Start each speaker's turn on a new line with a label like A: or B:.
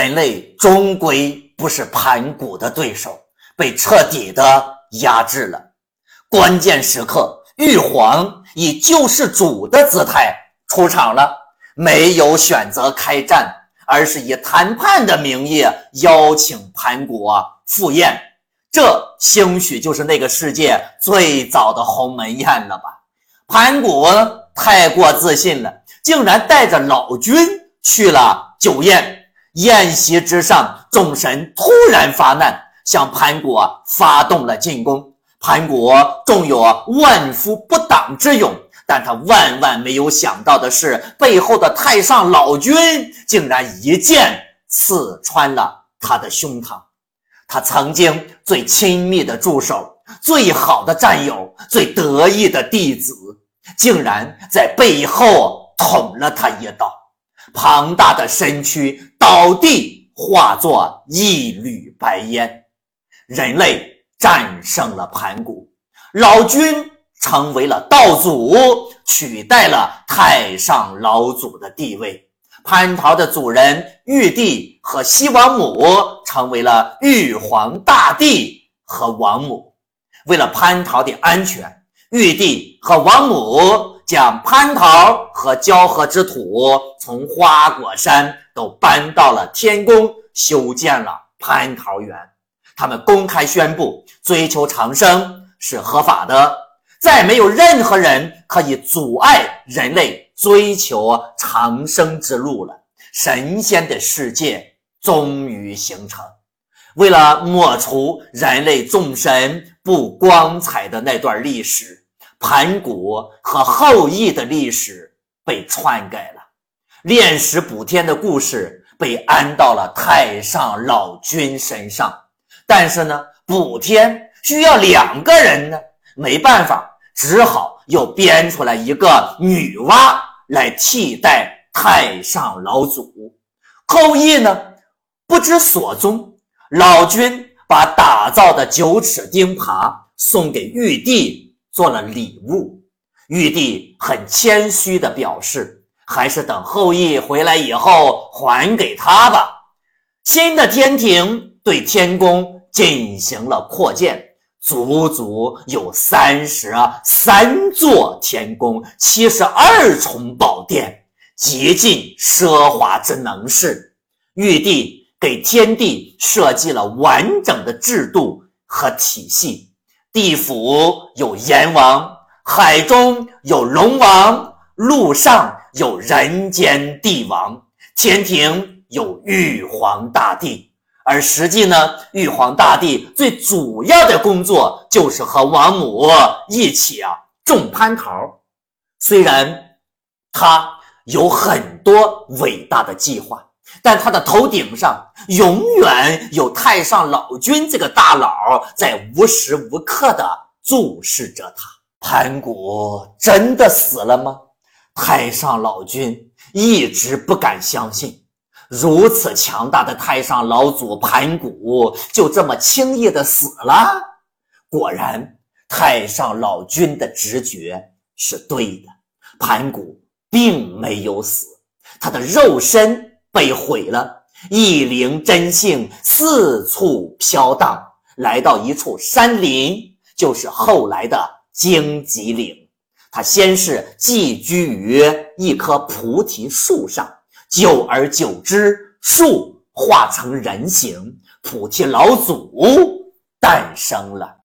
A: 人类终归不是盘古的对手，被彻底的压制了。关键时刻，玉皇以救世主的姿态出场了，没有选择开战，而是以谈判的名义邀请盘古赴宴。这兴许就是那个世界最早的鸿门宴了吧？盘古太过自信了，竟然带着老君去了酒宴。宴席之上，众神突然发难，向盘古发动了进攻。盘古纵有万夫不挡之勇，但他万万没有想到的是，背后的太上老君竟然一剑刺穿了他的胸膛。他曾经最亲密的助手、最好的战友、最得意的弟子，竟然在背后捅了他一刀，庞大的身躯倒地，化作一缕白烟。人类战胜了盘古，老君成为了道祖，取代了太上老祖的地位。蟠桃的主人玉帝和西王母成为了玉皇大帝和王母。为了蟠桃的安全，玉帝和王母将蟠桃和交河之土从花果山都搬到了天宫，修建了蟠桃园。他们公开宣布，追求长生是合法的，再没有任何人可以阻碍人类。追求长生之路了，神仙的世界终于形成。为了抹除人类众神不光彩的那段历史，盘古和后羿的历史被篡改了，炼石补天的故事被安到了太上老君身上。但是呢，补天需要两个人呢，没办法，只好又编出来一个女娲。来替代太上老祖，后羿呢不知所踪。老君把打造的九齿钉耙送给玉帝做了礼物，玉帝很谦虚的表示，还是等后羿回来以后还给他吧。新的天庭对天宫进行了扩建。足足有三十三座天宫，七十二重宝殿，极尽奢华之能事。玉帝给天帝设计了完整的制度和体系，地府有阎王，海中有龙王，陆上有人间帝王，天庭有玉皇大帝。而实际呢，玉皇大帝最主要的工作就是和王母一起啊种蟠桃。虽然他有很多伟大的计划，但他的头顶上永远有太上老君这个大佬在无时无刻的注视着他。盘古真的死了吗？太上老君一直不敢相信。如此强大的太上老祖盘古就这么轻易的死了？果然，太上老君的直觉是对的，盘古并没有死，他的肉身被毁了，一灵真性四处飘荡，来到一处山林，就是后来的荆棘岭。他先是寄居于一棵菩提树上。久而久之，树化成人形，菩提老祖诞生了。